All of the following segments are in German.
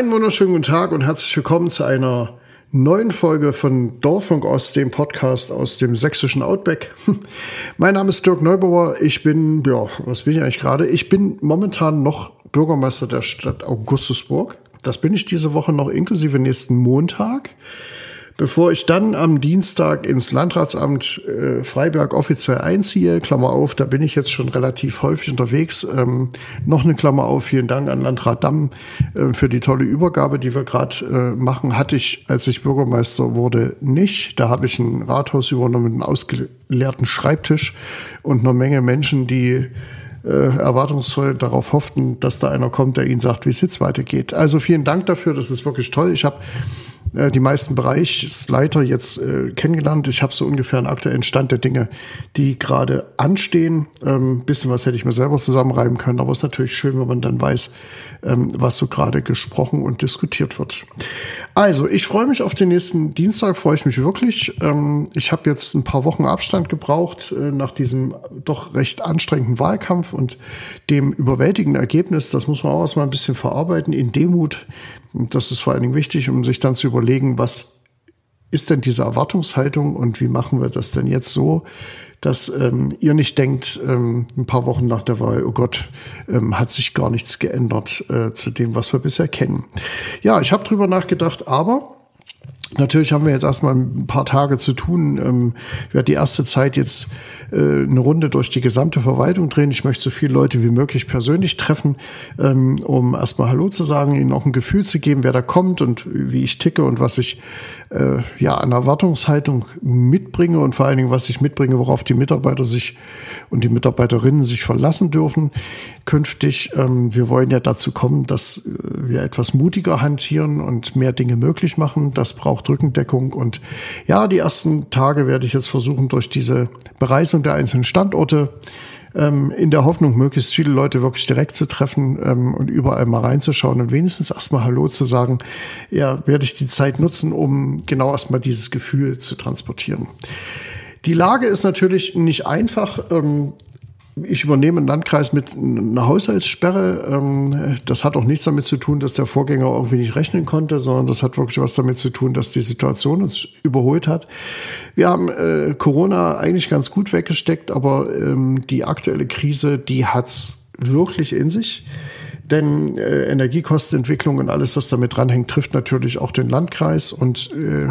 Einen wunderschönen guten Tag und herzlich willkommen zu einer neuen Folge von Dorfunk aus dem Podcast aus dem sächsischen Outback. Mein Name ist Dirk Neubauer. Ich bin, ja, was bin ich eigentlich gerade? Ich bin momentan noch Bürgermeister der Stadt Augustusburg. Das bin ich diese Woche noch inklusive nächsten Montag. Bevor ich dann am Dienstag ins Landratsamt äh, Freiberg offiziell einziehe, Klammer auf, da bin ich jetzt schon relativ häufig unterwegs. Ähm, noch eine Klammer auf, vielen Dank an Landrat Damm äh, für die tolle Übergabe, die wir gerade äh, machen. Hatte ich, als ich Bürgermeister wurde, nicht. Da habe ich ein Rathaus übernommen mit einem ausgeleerten Schreibtisch und einer Menge Menschen, die äh, erwartungsvoll darauf hofften, dass da einer kommt, der ihnen sagt, wie es jetzt weitergeht. Also vielen Dank dafür, das ist wirklich toll. Ich habe äh, die meisten Bereichsleiter jetzt äh, kennengelernt. Ich habe so ungefähr einen aktuellen Stand der Dinge, die gerade anstehen. Ähm, bisschen was hätte ich mir selber zusammenreiben können, aber es ist natürlich schön, wenn man dann weiß, ähm, was so gerade gesprochen und diskutiert wird. Also, ich freue mich auf den nächsten Dienstag, freue ich mich wirklich. Ähm, ich habe jetzt ein paar Wochen Abstand gebraucht äh, nach diesem doch recht anstrengenden Wahlkampf und dem überwältigenden Ergebnis. Das muss man auch erstmal ein bisschen verarbeiten in Demut. Das ist vor allen Dingen wichtig, um sich dann zu überlegen, was ist denn diese Erwartungshaltung und wie machen wir das denn jetzt so, dass ähm, ihr nicht denkt, ähm, ein paar Wochen nach der Wahl, oh Gott, ähm, hat sich gar nichts geändert äh, zu dem, was wir bisher kennen. Ja, ich habe drüber nachgedacht, aber Natürlich haben wir jetzt erstmal ein paar Tage zu tun. Ähm, ich werde die erste Zeit jetzt äh, eine Runde durch die gesamte Verwaltung drehen. Ich möchte so viele Leute wie möglich persönlich treffen, ähm, um erstmal Hallo zu sagen, ihnen auch ein Gefühl zu geben, wer da kommt und wie ich ticke und was ich äh, ja an Erwartungshaltung mitbringe und vor allen Dingen, was ich mitbringe, worauf die Mitarbeiter sich und die Mitarbeiterinnen sich verlassen dürfen künftig. Ähm, wir wollen ja dazu kommen, dass äh, wir etwas mutiger hantieren und mehr Dinge möglich machen. Das braucht Rückendeckung. Und ja, die ersten Tage werde ich jetzt versuchen, durch diese Bereisung der einzelnen Standorte ähm, in der Hoffnung, möglichst viele Leute wirklich direkt zu treffen ähm, und überall mal reinzuschauen und wenigstens erstmal Hallo zu sagen, ja, werde ich die Zeit nutzen, um genau erstmal dieses Gefühl zu transportieren. Die Lage ist natürlich nicht einfach. Ähm, ich übernehme einen Landkreis mit einer Haushaltssperre. Ähm, das hat auch nichts damit zu tun, dass der Vorgänger irgendwie nicht rechnen konnte, sondern das hat wirklich was damit zu tun, dass die Situation uns überholt hat. Wir haben äh, Corona eigentlich ganz gut weggesteckt, aber ähm, die aktuelle Krise, die hat's wirklich in sich. Denn äh, Energiekostenentwicklung und alles, was damit dranhängt, trifft natürlich auch den Landkreis. Und äh,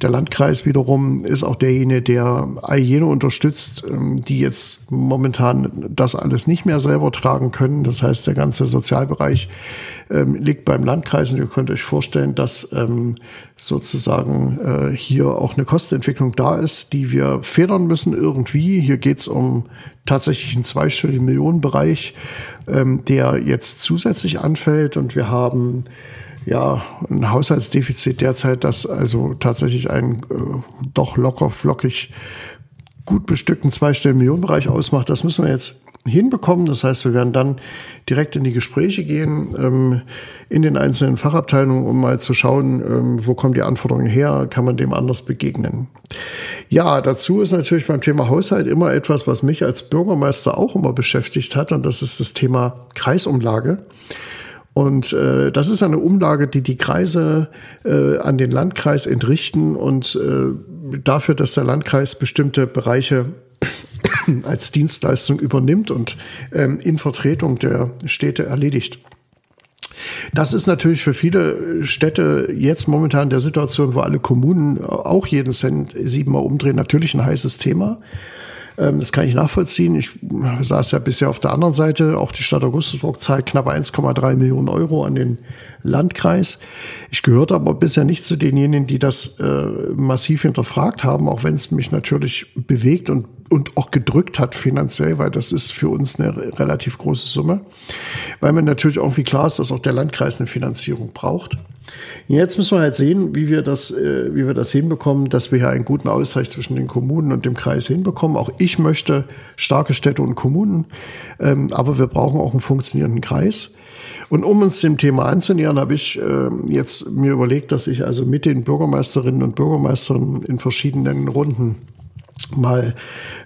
der Landkreis wiederum ist auch derjenige, der all jene unterstützt, ähm, die jetzt momentan das alles nicht mehr selber tragen können. Das heißt, der ganze Sozialbereich ähm, liegt beim Landkreis. Und ihr könnt euch vorstellen, dass ähm, sozusagen äh, hier auch eine Kostenentwicklung da ist, die wir federn müssen irgendwie. Hier geht es um tatsächlich einen zweistelligen Millionenbereich, ähm, der jetzt zusätzlich anfällt. Und wir haben ja ein Haushaltsdefizit derzeit, das also tatsächlich einen äh, doch locker flockig gut bestückten zweistelligen Millionenbereich ausmacht. Das müssen wir jetzt hinbekommen. Das heißt, wir werden dann direkt in die Gespräche gehen, ähm, in den einzelnen Fachabteilungen, um mal zu schauen, ähm, wo kommen die Anforderungen her, kann man dem anders begegnen. Ja, dazu ist natürlich beim Thema Haushalt immer etwas, was mich als Bürgermeister auch immer beschäftigt hat, und das ist das Thema Kreisumlage. Und äh, das ist eine Umlage, die die Kreise äh, an den Landkreis entrichten und äh, dafür, dass der Landkreis bestimmte Bereiche als Dienstleistung übernimmt und ähm, in Vertretung der Städte erledigt. Das ist natürlich für viele Städte jetzt momentan der Situation, wo alle Kommunen auch jeden Cent siebenmal umdrehen, natürlich ein heißes Thema. Ähm, das kann ich nachvollziehen. Ich saß ja bisher auf der anderen Seite. Auch die Stadt Augustusburg zahlt knapp 1,3 Millionen Euro an den Landkreis. Ich gehörte aber bisher nicht zu denjenigen, die das äh, massiv hinterfragt haben, auch wenn es mich natürlich bewegt und und auch gedrückt hat finanziell, weil das ist für uns eine relativ große Summe, weil man natürlich irgendwie klar ist, dass auch der Landkreis eine Finanzierung braucht. Jetzt müssen wir halt sehen, wie wir das, äh, wie wir das hinbekommen, dass wir hier einen guten Ausgleich zwischen den Kommunen und dem Kreis hinbekommen. Auch ich möchte starke Städte und Kommunen, ähm, aber wir brauchen auch einen funktionierenden Kreis. Und um uns dem Thema anzunähern, habe ich äh, jetzt mir überlegt, dass ich also mit den Bürgermeisterinnen und Bürgermeistern in verschiedenen Runden mal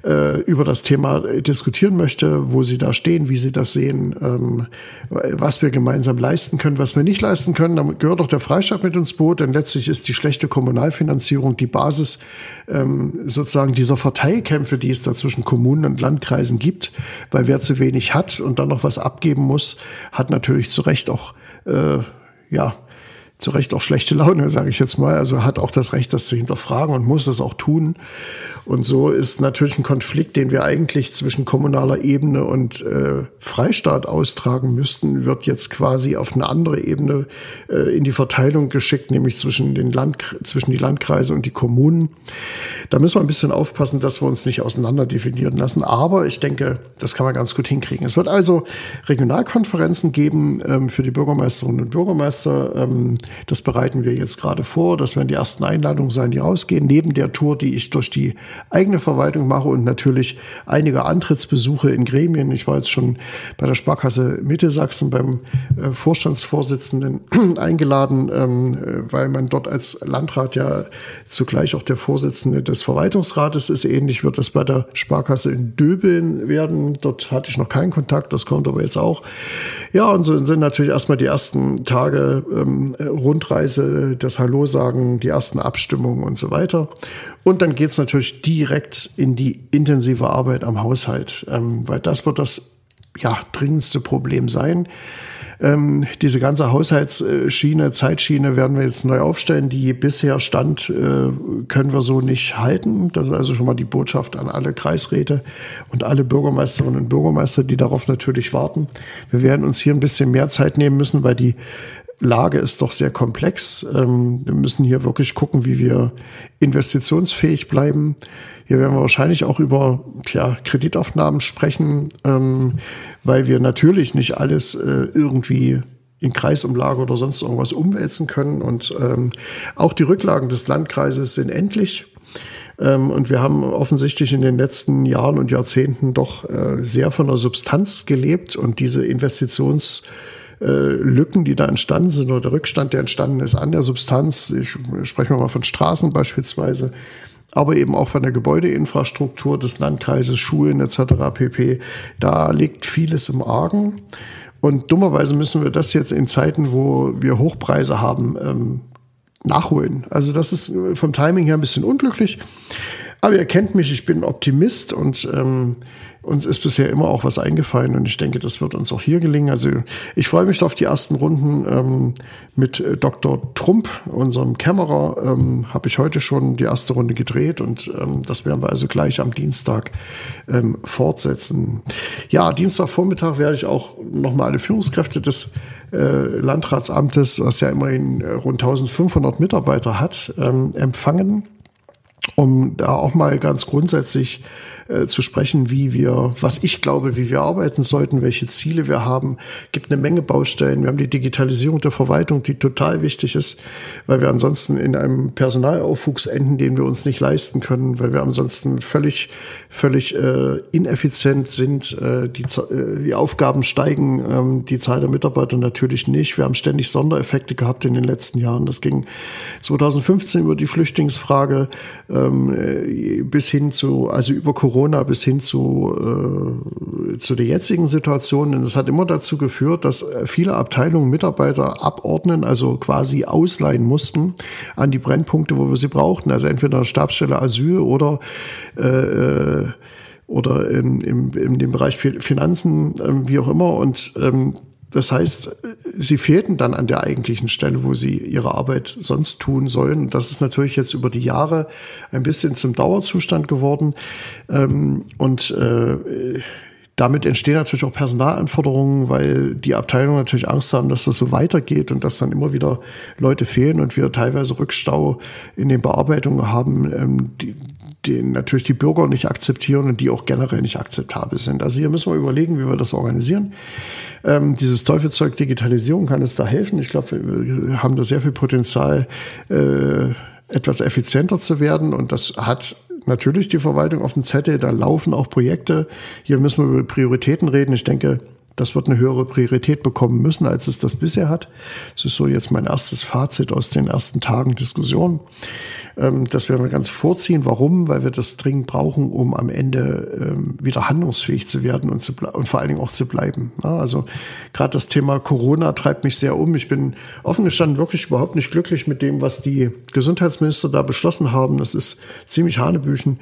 äh, über das Thema diskutieren möchte, wo Sie da stehen, wie Sie das sehen, ähm, was wir gemeinsam leisten können, was wir nicht leisten können. Damit gehört auch der Freistaat mit ins Boot, denn letztlich ist die schlechte Kommunalfinanzierung die Basis ähm, sozusagen dieser Verteilkämpfe, die es da zwischen Kommunen und Landkreisen gibt, weil wer zu wenig hat und dann noch was abgeben muss, hat natürlich zu Recht auch äh, ja zu Recht auch schlechte Laune, sage ich jetzt mal. Also hat auch das Recht, das zu hinterfragen und muss das auch tun. Und so ist natürlich ein Konflikt, den wir eigentlich zwischen kommunaler Ebene und äh, Freistaat austragen müssten, wird jetzt quasi auf eine andere Ebene äh, in die Verteilung geschickt, nämlich zwischen den Land, zwischen die Landkreise und die Kommunen. Da müssen wir ein bisschen aufpassen, dass wir uns nicht auseinander definieren lassen. Aber ich denke, das kann man ganz gut hinkriegen. Es wird also Regionalkonferenzen geben ähm, für die Bürgermeisterinnen und Bürgermeister. Ähm, das bereiten wir jetzt gerade vor. Das werden die ersten Einladungen sein, die rausgehen. Neben der Tour, die ich durch die eigene Verwaltung mache und natürlich einige Antrittsbesuche in Gremien. Ich war jetzt schon bei der Sparkasse Mitte Sachsen beim äh, Vorstandsvorsitzenden eingeladen, ähm, äh, weil man dort als Landrat ja zugleich auch der Vorsitzende des Verwaltungsrates ist. Ähnlich wird das bei der Sparkasse in Döbeln werden. Dort hatte ich noch keinen Kontakt, das kommt aber jetzt auch. Ja, und so sind natürlich erstmal die ersten Tage ähm, Rundreise, das Hallo sagen, die ersten Abstimmungen und so weiter. Und dann geht's natürlich direkt in die intensive Arbeit am Haushalt, ähm, weil das wird das ja, dringendste Problem sein. Ähm, diese ganze Haushaltsschiene, Zeitschiene werden wir jetzt neu aufstellen. Die bisher stand, äh, können wir so nicht halten. Das ist also schon mal die Botschaft an alle Kreisräte und alle Bürgermeisterinnen und Bürgermeister, die darauf natürlich warten. Wir werden uns hier ein bisschen mehr Zeit nehmen müssen, weil die Lage ist doch sehr komplex. Ähm, wir müssen hier wirklich gucken, wie wir investitionsfähig bleiben. Hier werden wir wahrscheinlich auch über tja, Kreditaufnahmen sprechen, ähm, weil wir natürlich nicht alles äh, irgendwie in Kreisumlage oder sonst irgendwas umwälzen können. Und ähm, auch die Rücklagen des Landkreises sind endlich. Und wir haben offensichtlich in den letzten Jahren und Jahrzehnten doch äh, sehr von der Substanz gelebt und diese Investitions äh, Lücken, die da entstanden sind oder der Rückstand, der entstanden ist an der Substanz. Ich spreche mal von Straßen beispielsweise aber eben auch von der Gebäudeinfrastruktur des Landkreises, Schulen etc. pp. Da liegt vieles im Argen. Und dummerweise müssen wir das jetzt in Zeiten, wo wir Hochpreise haben, ähm, nachholen. Also das ist vom Timing her ein bisschen unglücklich. Aber ihr kennt mich, ich bin Optimist und ähm, uns ist bisher immer auch was eingefallen und ich denke, das wird uns auch hier gelingen. Also ich freue mich auf die ersten Runden ähm, mit äh, Dr. Trump, unserem Kämmerer, ähm, habe ich heute schon die erste Runde gedreht und ähm, das werden wir also gleich am Dienstag ähm, fortsetzen. Ja, Dienstagvormittag werde ich auch nochmal alle Führungskräfte des äh, Landratsamtes, was ja immerhin rund 1500 Mitarbeiter hat, ähm, empfangen um da auch mal ganz grundsätzlich äh, zu sprechen, wie wir, was ich glaube, wie wir arbeiten sollten, welche Ziele wir haben. Gibt eine Menge Baustellen. Wir haben die Digitalisierung der Verwaltung, die total wichtig ist, weil wir ansonsten in einem Personalaufwuchs enden, den wir uns nicht leisten können, weil wir ansonsten völlig, völlig äh, ineffizient sind. Äh, die, äh, die Aufgaben steigen, ähm, die Zahl der Mitarbeiter natürlich nicht. Wir haben ständig Sondereffekte gehabt in den letzten Jahren. Das ging 2015 über die Flüchtlingsfrage ähm, äh, bis hin zu, also über Corona Corona bis hin zu, äh, zu der jetzigen Situation. Und es hat immer dazu geführt, dass viele Abteilungen Mitarbeiter abordnen, also quasi ausleihen mussten an die Brennpunkte, wo wir sie brauchten. Also entweder Stabsstelle Asyl oder äh, äh oder in, im, in dem Bereich Finanzen, äh, wie auch immer. Und ähm, das heißt, sie fehlten dann an der eigentlichen Stelle, wo sie ihre Arbeit sonst tun sollen. Das ist natürlich jetzt über die Jahre ein bisschen zum Dauerzustand geworden. Ähm, und äh, damit entstehen natürlich auch Personalanforderungen, weil die Abteilungen natürlich Angst haben, dass das so weitergeht und dass dann immer wieder Leute fehlen und wir teilweise Rückstau in den Bearbeitungen haben, ähm, die, die natürlich die Bürger nicht akzeptieren und die auch generell nicht akzeptabel sind. Also hier müssen wir überlegen, wie wir das organisieren. Ähm, dieses Teufelzeug Digitalisierung kann es da helfen. Ich glaube, wir haben da sehr viel Potenzial, äh, etwas effizienter zu werden. Und das hat natürlich die Verwaltung auf dem Zettel. Da laufen auch Projekte. Hier müssen wir über Prioritäten reden. Ich denke, Das wird eine höhere Priorität bekommen müssen, als es das bisher hat. Das ist so jetzt mein erstes Fazit aus den ersten Tagen Diskussion. Ähm, das werden wir ganz vorziehen. Warum? Weil wir das dringend brauchen, um am Ende ähm, wieder handlungsfähig zu werden und, zu und vor allen Dingen auch zu bleiben. Also gerade das Thema Corona treibt mich sehr um. Ich bin offen gestanden wirklich überhaupt nicht glücklich mit dem, was die Gesundheitsminister da beschlossen haben. Das ist ziemlich Hanebüchen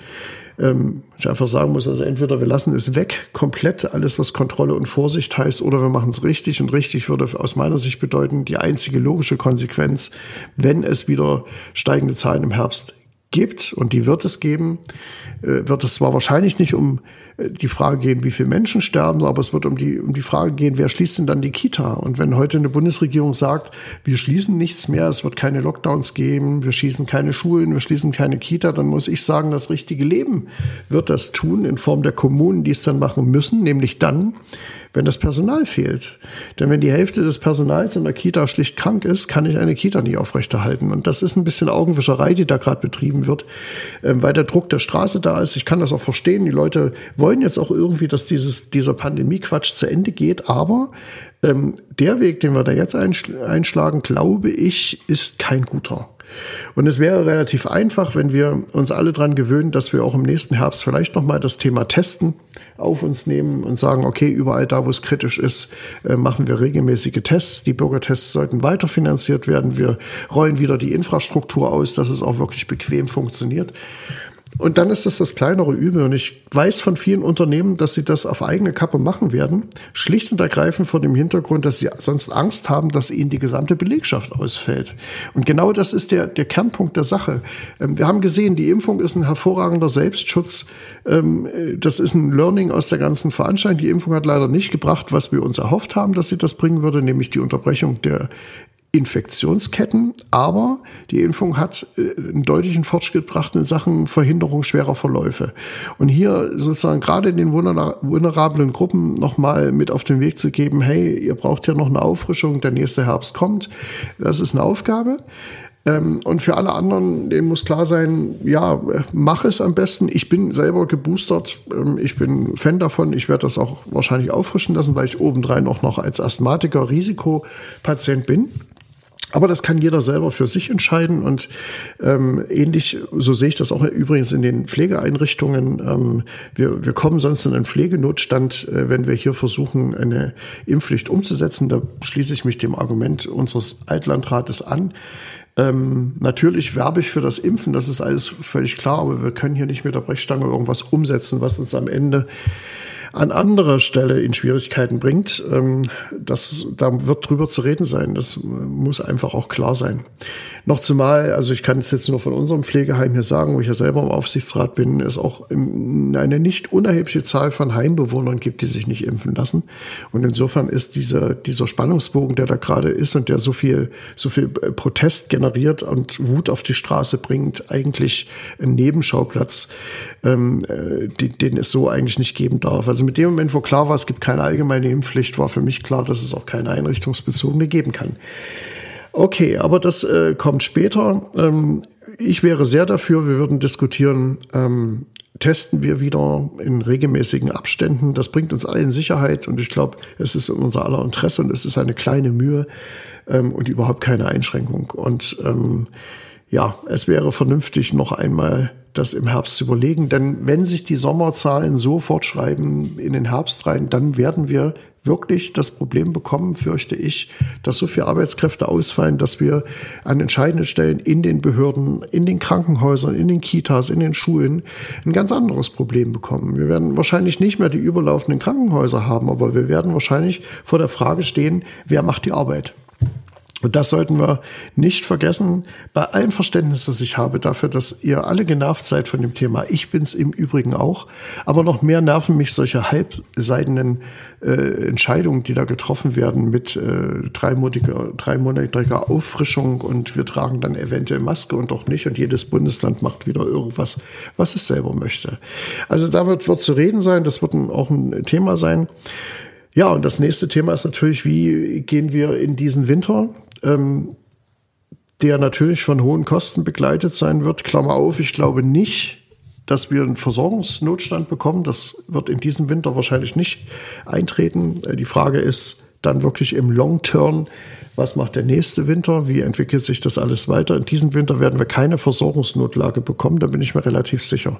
ähm, ich einfach sagen muss, also entweder wir lassen es weg, komplett alles, was Kontrolle und Vorsicht heißt, oder wir machen es richtig. Und richtig würde aus meiner Sicht bedeuten, die einzige logische Konsequenz, wenn es wieder steigende Zahlen im Herbst gibt, und die wird es geben, äh, wird es zwar wahrscheinlich nicht um die Frage gehen, wie viele Menschen sterben, aber es wird um die, um die Frage gehen, wer schließt denn dann die Kita? Und wenn heute eine Bundesregierung sagt, wir schließen nichts mehr, es wird keine Lockdowns geben, wir schließen keine Schulen, wir schließen keine Kita, dann muss ich sagen, das richtige Leben wird das tun in Form der Kommunen, die es dann machen müssen, nämlich dann, wenn das Personal fehlt. Denn wenn die Hälfte des Personals in der Kita schlicht krank ist, kann ich eine Kita nicht aufrechterhalten. Und das ist ein bisschen Augenwischerei, die da gerade betrieben wird, ähm, weil der Druck der Straße da ist. Ich kann das auch verstehen. Die Leute wollen jetzt auch irgendwie, dass dieses, dieser Pandemie-Quatsch zu Ende geht. Aber ähm, der Weg, den wir da jetzt einschlagen, glaube ich, ist kein guter. Und es wäre relativ einfach, wenn wir uns alle dran gewöhnen, dass wir auch im nächsten Herbst vielleicht nochmal das Thema Testen auf uns nehmen und sagen, okay, überall da, wo es kritisch ist, äh, machen wir regelmäßige Tests. Die Bürgertests sollten weiterfinanziert werden. Wir rollen wieder die Infrastruktur aus, dass es auch wirklich bequem funktioniert. Und dann ist das das kleinere Übel. Und ich weiß von vielen Unternehmen, dass sie das auf eigene Kappe machen werden. Schlicht und ergreifend vor dem Hintergrund, dass sie sonst Angst haben, dass ihnen die gesamte Belegschaft ausfällt. Und genau das ist der, der Kernpunkt der Sache. Ähm, wir haben gesehen, die Impfung ist ein hervorragender Selbstschutz. Ähm, das ist ein Learning aus der ganzen Veranstaltung. Die Impfung hat leider nicht gebracht, was wir uns erhofft haben, dass sie das bringen würde, nämlich die Unterbrechung der Infektionsketten, aber die Impfung hat äh, einen deutlichen Fortschritt gebracht in Sachen Verhinderung schwerer Verläufe. Und hier sozusagen gerade in den vulnerablen Gruppen nochmal mit auf den Weg zu geben, hey, ihr braucht ja noch eine Auffrischung, der nächste Herbst kommt. Das ist eine Aufgabe. Ähm, und für alle anderen, denen muss klar sein, ja, mach es am besten. Ich bin selber geboostert. Ähm, ich bin Fan davon. Ich werde das auch wahrscheinlich auffrischen lassen, weil ich obendrein auch noch als Asthmatiker Risikopatient bin. Aber das kann jeder selber für sich entscheiden und ähm, ähnlich, so sehe ich das auch übrigens in den Pflegeeinrichtungen. Ähm, wir, wir kommen sonst in einen Pflegenotstand, äh, wenn wir hier versuchen, eine Impfpflicht umzusetzen. Da schließe ich mich dem Argument unseres Altlandrates an. Ähm, natürlich werbe ich für das Impfen, das ist alles völlig klar, aber wir können hier nicht mit der Brechstange irgendwas umsetzen, was uns am Ende an anderer Stelle in Schwierigkeiten bringt. Ähm, das, da wird drüber zu reden sein. Das muss einfach auch klar sein. Noch zumal, also ich kann es jetzt nur von unserem Pflegeheim hier sagen, wo ich ja selber im Aufsichtsrat bin, es auch eine nicht unerhebliche Zahl von Heimbewohnern gibt, die sich nicht impfen lassen. Und insofern ist dieser, dieser Spannungsbogen, der da gerade ist und der so viel, so viel Protest generiert und Wut auf die Straße bringt, eigentlich ein Nebenschauplatz, ähm, äh, den, den es so eigentlich nicht geben darf. Also mit dem Moment, wo klar war, es gibt keine allgemeine Impfpflicht, war für mich klar, dass es auch keine einrichtungsbezogene geben kann. Okay, aber das äh, kommt später. Ähm, ich wäre sehr dafür, wir würden diskutieren, ähm, testen wir wieder in regelmäßigen Abständen. Das bringt uns allen Sicherheit und ich glaube, es ist in unser aller Interesse und es ist eine kleine Mühe ähm, und überhaupt keine Einschränkung. Und ähm, ja, es wäre vernünftig, noch einmal das im Herbst zu überlegen. Denn wenn sich die Sommerzahlen so fortschreiben in den Herbst rein, dann werden wir wirklich das Problem bekommen, fürchte ich, dass so viele Arbeitskräfte ausfallen, dass wir an entscheidenden Stellen in den Behörden, in den Krankenhäusern, in den Kitas, in den Schulen ein ganz anderes Problem bekommen. Wir werden wahrscheinlich nicht mehr die überlaufenden Krankenhäuser haben, aber wir werden wahrscheinlich vor der Frage stehen, wer macht die Arbeit? Und das sollten wir nicht vergessen, bei allem Verständnis, das ich habe dafür, dass ihr alle genervt seid von dem Thema. Ich bin's im Übrigen auch. Aber noch mehr nerven mich solche halbseidenen äh, Entscheidungen, die da getroffen werden mit äh, dreimonatiger, dreimonatiger Auffrischung und wir tragen dann eventuell Maske und doch nicht und jedes Bundesland macht wieder irgendwas, was es selber möchte. Also da wird, wird zu reden sein, das wird auch ein Thema sein. Ja, und das nächste Thema ist natürlich, wie gehen wir in diesen Winter? Ähm, der natürlich von hohen Kosten begleitet sein wird. Klammer auf, ich glaube nicht, dass wir einen Versorgungsnotstand bekommen. Das wird in diesem Winter wahrscheinlich nicht eintreten. Äh, die Frage ist dann wirklich im Long Term, was macht der nächste Winter? Wie entwickelt sich das alles weiter? In diesem Winter werden wir keine Versorgungsnotlage bekommen, da bin ich mir relativ sicher.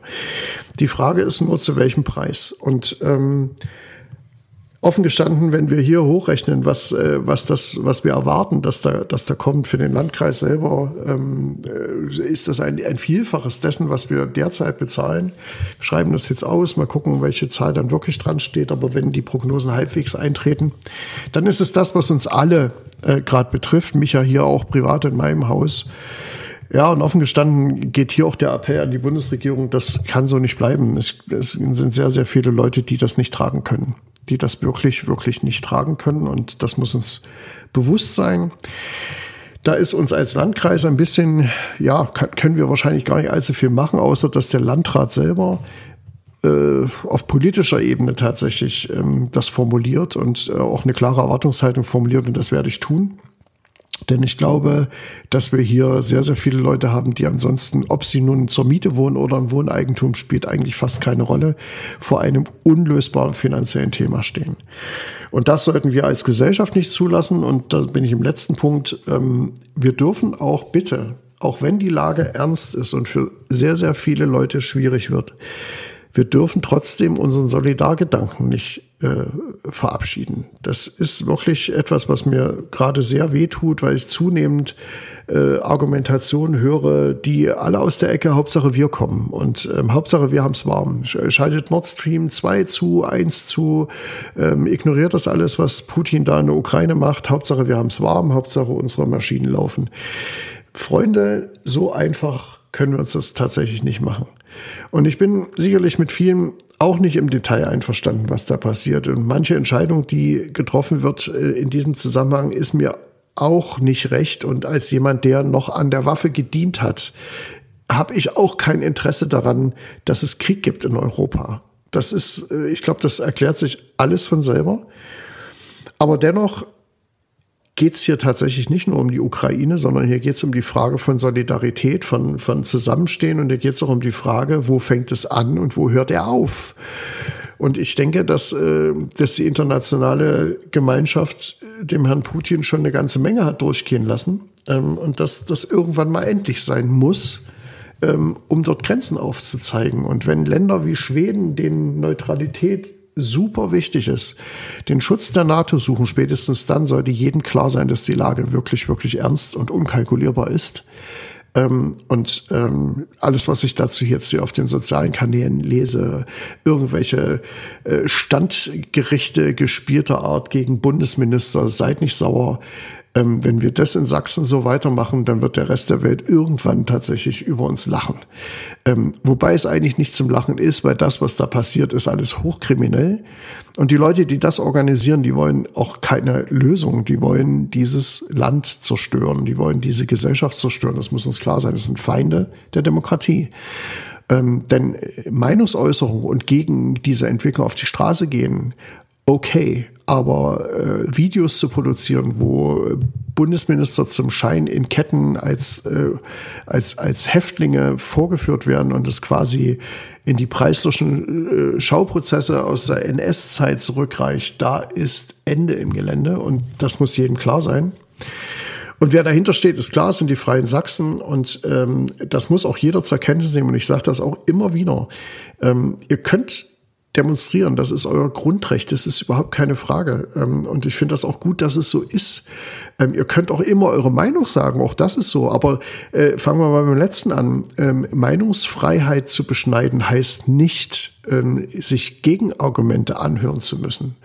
Die Frage ist nur, zu welchem Preis? Und ähm, offen gestanden, wenn wir hier hochrechnen, was, äh, was, das, was wir erwarten, dass da, dass da kommt für den Landkreis selber, ähm, äh, ist das ein, ein Vielfaches dessen, was wir derzeit bezahlen. Wir schreiben das jetzt aus, mal gucken, welche Zahl dann wirklich dran steht. Aber wenn die Prognosen halbwegs eintreten, dann ist es das, was uns alle äh, gerade betrifft, mich ja hier auch privat in meinem Haus. Ja, und offen gestanden geht hier auch der Appell an die Bundesregierung, das kann so nicht bleiben. Es, es sind sehr, sehr viele Leute, die das nicht tragen können die das wirklich, wirklich nicht tragen können. Und das muss uns bewusst sein. Da ist uns als Landkreis ein bisschen, ja, können wir wahrscheinlich gar nicht allzu viel machen, außer dass der Landrat selber äh, auf politischer Ebene tatsächlich ähm, das formuliert und äh, auch eine klare Erwartungshaltung formuliert und das werde ich tun. Denn ich glaube, dass wir hier sehr, sehr viele Leute haben, die ansonsten, ob sie nun zur Miete wohnen oder im Wohneigentum, spielt eigentlich fast keine Rolle, vor einem unlösbaren finanziellen Thema stehen. Und das sollten wir als Gesellschaft nicht zulassen. Und da bin ich im letzten Punkt. Ähm, wir dürfen auch bitte, auch wenn die Lage ernst ist und für sehr, sehr viele Leute schwierig wird, wir dürfen trotzdem unseren Solidargedanken nicht äh, verabschieden. Das ist wirklich etwas, was mir gerade sehr weh tut, weil ich zunehmend äh, Argumentationen höre, die alle aus der Ecke, Hauptsache wir kommen. Und ähm, Hauptsache wir haben es warm. Schaltet Nord Stream 2 zu, 1 zu, ähm, ignoriert das alles, was Putin da in der Ukraine macht. Hauptsache wir haben es warm, Hauptsache unsere Maschinen laufen. Freunde, so einfach können wir uns das tatsächlich nicht machen. Und ich bin sicherlich mit vielen auch nicht im Detail einverstanden, was da passiert. Und manche Entscheidung, die getroffen wird äh, in diesem Zusammenhang, ist mir auch nicht recht. Und als jemand, der noch an der Waffe gedient hat, habe ich auch kein Interesse daran, dass es Krieg gibt in Europa. Das ist, äh, ich glaube, das erklärt sich alles von selber. Aber dennoch geht es hier tatsächlich nicht nur um die Ukraine, sondern hier geht es um die Frage von Solidarität, von, von Zusammenstehen und hier geht es auch um die Frage, wo fängt es an und wo hört er auf. Und ich denke, dass, äh, dass die internationale Gemeinschaft dem Herrn Putin schon eine ganze Menge hat durchgehen lassen ähm, und dass das irgendwann mal endlich sein muss, ähm, um dort Grenzen aufzuzeigen. Und wenn Länder wie Schweden den Neutralität super wichtig ist, den Schutz der NATO suchen, spätestens dann sollte jedem klar sein, dass die Lage wirklich, wirklich ernst und unkalkulierbar ist. Ähm, und ähm, alles, was ich dazu jetzt hier auf den sozialen Kanälen lese, irgendwelche äh, Standgerichte gespielter Art gegen Bundesminister, seid nicht sauer. Ähm, wenn wir das in Sachsen so weitermachen, dann wird der Rest der Welt irgendwann tatsächlich über uns lachen. Ähm, wobei es eigentlich nicht zum Lachen ist, weil das, was da passiert, ist alles hochkriminell. Und die Leute, die das organisieren, die wollen auch keine Lösung. Die wollen dieses Land zerstören. Die wollen diese Gesellschaft zerstören. Das muss uns klar sein. Das sind Feinde der Demokratie. Ähm, denn Meinungsäußerung und gegen diese Entwicklung auf die Straße gehen, okay, aber äh, Videos zu produzieren, wo Bundesminister zum Schein in Ketten als, äh, als, als Häftlinge vorgeführt werden und es quasi in die preislichen äh, Schauprozesse aus der NS-Zeit zurückreicht, da ist Ende im Gelände und das muss jedem klar sein. Und wer dahinter steht, ist klar, sind die Freien Sachsen. Und ähm, das muss auch jeder zur Kenntnis nehmen. Und ich sage das auch immer wieder. Ähm, ihr könnt demonstrieren. Das ist euer Grundrecht. Das ist überhaupt keine Frage. Ähm, und ich finde das auch gut, dass es so ist. Ähm, ihr könnt auch immer eure Meinung sagen. Auch das ist so. Aber äh, fangen wir mal beim letzten an. Ähm, Meinungsfreiheit zu beschneiden heißt nicht, sich Gegenargumente anhören zu müssen.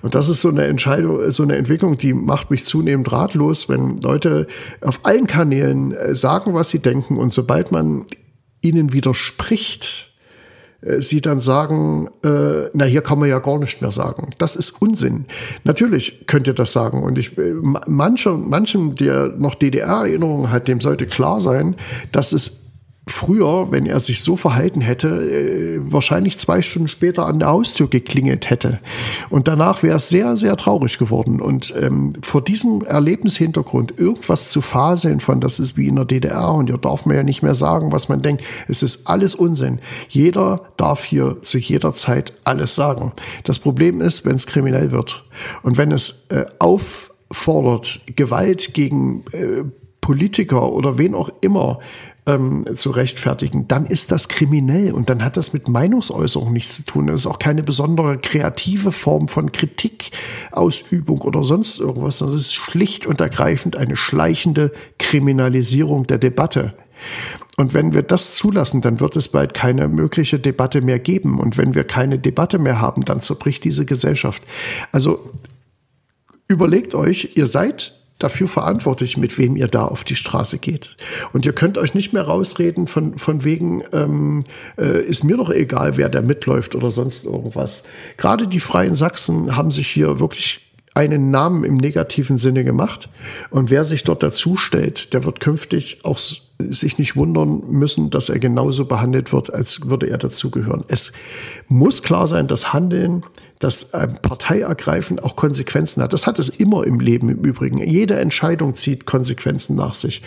Und das ist so eine Entscheidung, so eine Entwicklung, die macht mich zunehmend ratlos, wenn Leute auf allen Kanälen äh, sagen, was sie denken. Und sobald man ihnen widerspricht, sie dann sagen, äh, na hier kann man ja gar nicht mehr sagen. Das ist Unsinn. Natürlich könnt ihr das sagen. Und ich, äh, mancher, manchem, der noch DDR-Erinnerungen hat, dem sollte klar sein, dass es früher, wenn er sich so verhalten hätte, äh, wahrscheinlich zwei Stunden später an der Haustür geklingelt hätte. Und danach wäre es sehr, sehr traurig geworden. Und ähm, vor diesem Erlebnishintergrund irgendwas zu faseln von, das ist wie in der DDR und hier darf man ja nicht mehr sagen, was man denkt, es ist alles Unsinn. Jeder darf hier zu jeder Zeit alles sagen. Das Problem ist, wenn es kriminell wird und wenn es äh, auffordert, Gewalt gegen äh, Politiker oder wen auch immer ähm, zu rechtfertigen, dann ist das kriminell und dann hat das mit Meinungsäußerung nichts zu tun. Das ist auch keine besondere kreative Form von Kritikausübung oder sonst irgendwas, sondern es ist schlicht und ergreifend eine schleichende Kriminalisierung der Debatte. Und wenn wir das zulassen, dann wird es bald keine mögliche Debatte mehr geben. Und wenn wir keine Debatte mehr haben, dann zerbricht diese Gesellschaft. Also überlegt euch, ihr seid dafür verantwortlich, mit wem ihr da auf die Straße geht. Und ihr könnt euch nicht mehr rausreden von, von wegen, ähm, äh, ist mir doch egal, wer da mitläuft oder sonst irgendwas. Gerade die Freien Sachsen haben sich hier wirklich einen Namen im negativen Sinne gemacht. Und wer sich dort dazu stellt, der wird künftig auch sich nicht wundern müssen, dass er genauso behandelt wird, als würde er dazugehören. Es muss klar sein, dass Handeln, dass Partei ergreifen auch Konsequenzen hat. Das hat es immer im Leben im Übrigen. Jede Entscheidung zieht Konsequenzen nach sich.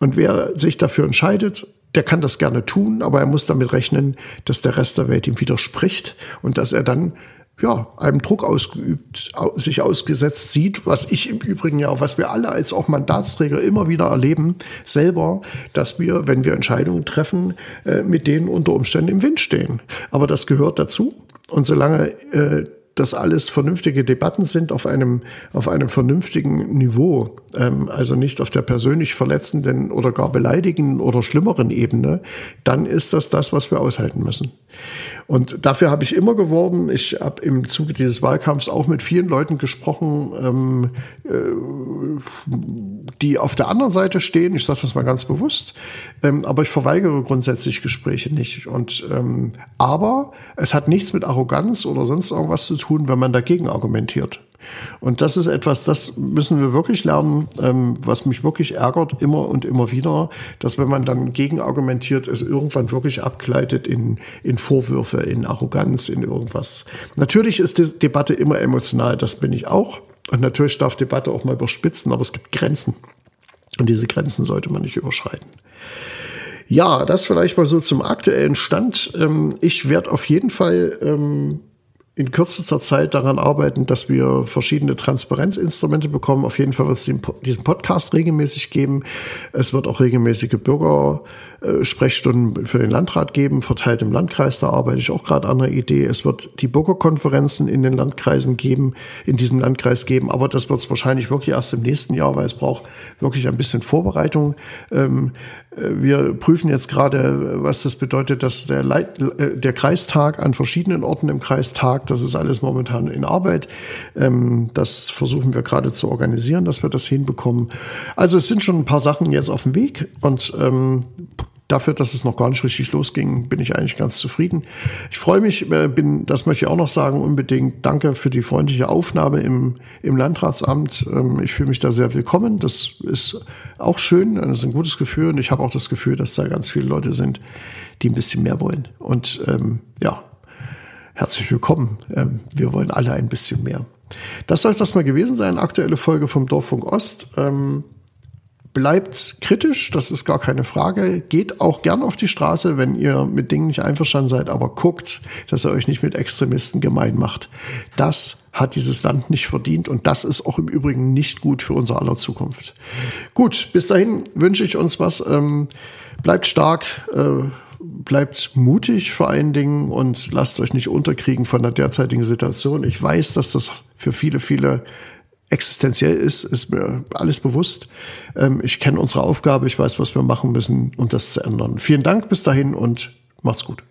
Und wer sich dafür entscheidet, der kann das gerne tun, aber er muss damit rechnen, dass der Rest der Welt ihm widerspricht und dass er dann ja, einem Druck ausgeübt, sich ausgesetzt sieht, was ich im Übrigen ja, was wir alle als auch Mandatsträger immer wieder erleben, selber, dass wir, wenn wir Entscheidungen treffen, äh, mit denen unter Umständen im Wind stehen. Aber das gehört dazu. Und solange äh, das alles vernünftige Debatten sind auf einem, auf einem vernünftigen Niveau, ähm, also nicht auf der persönlich verletzenden oder gar beleidigenden oder schlimmeren Ebene, dann ist das das, was wir aushalten müssen. Und dafür habe ich immer geworben. Ich habe im Zuge dieses Wahlkampfs auch mit vielen Leuten gesprochen, ähm, äh, die auf der anderen Seite stehen. Ich sage das mal ganz bewusst. Ähm, aber ich verweigere grundsätzlich Gespräche nicht. Und ähm, aber es hat nichts mit Arroganz oder sonst irgendwas zu tun, wenn man dagegen argumentiert. Und das ist etwas, das müssen wir wirklich lernen, ähm, was mich wirklich ärgert, immer und immer wieder, dass wenn man dann gegen argumentiert, es irgendwann wirklich abgleitet in, in Vorwürfe, in Arroganz, in irgendwas. Natürlich ist die Debatte immer emotional, das bin ich auch. Und natürlich darf Debatte auch mal überspitzen, aber es gibt Grenzen. Und diese Grenzen sollte man nicht überschreiten. Ja, das vielleicht mal so zum aktuellen Stand. Ähm, ich werde auf jeden Fall ähm, in kürzester Zeit daran arbeiten, dass wir verschiedene Transparenzinstrumente bekommen. Auf jeden Fall wird es diesen Podcast regelmäßig geben. Es wird auch regelmäßige Bürgersprechstunden für den Landrat geben, verteilt im Landkreis. Da arbeite ich auch gerade an einer Idee. Es wird die Bürgerkonferenzen in den Landkreisen geben, in diesem Landkreis geben. Aber das wird es wahrscheinlich wirklich erst im nächsten Jahr, weil es braucht wirklich ein bisschen Vorbereitung. Ähm, wir prüfen jetzt gerade, was das bedeutet, dass der, Leit äh, der Kreistag an verschiedenen Orten im Kreis tagt. Das ist alles momentan in Arbeit. Ähm, das versuchen wir gerade zu organisieren, dass wir das hinbekommen. Also es sind schon ein paar Sachen jetzt auf dem Weg und ähm, Dafür, dass es noch gar nicht richtig losging, bin ich eigentlich ganz zufrieden. Ich freue mich, äh, bin, das möchte ich auch noch sagen, unbedingt danke für die freundliche Aufnahme im, im Landratsamt. Ähm, ich fühle mich da sehr willkommen. Das ist auch schön, das ist ein gutes Gefühl und ich habe auch das Gefühl, dass da ganz viele Leute sind, die ein bisschen mehr wollen. Und ähm, ja, herzlich willkommen. Ähm, wir wollen alle ein bisschen mehr. Das soll es das mal gewesen sein. Aktuelle Folge vom Dorffunk Ost. Ähm, bleibt kritisch, das ist gar keine Frage. Geht auch gern auf die Straße, wenn ihr mit Dingen nicht einverstanden seid, aber guckt, dass ihr euch nicht mit Extremisten gemein macht. Das hat dieses Land nicht verdient und das ist auch im Übrigen nicht gut für unser aller Zukunft. Gut, bis dahin wünsche ich uns was. Ähm, bleibt stark. Äh, bleibt mutig vor allen Dingen und lasst euch nicht unterkriegen von der derzeitigen Situation. Ich weiß, dass das für viele, viele existenziell ist, ist mir alles bewusst. Ähm, ich kenne unsere Aufgabe, ich weiß, was wir machen müssen, um das zu ändern. Vielen Dank bis dahin und macht's gut.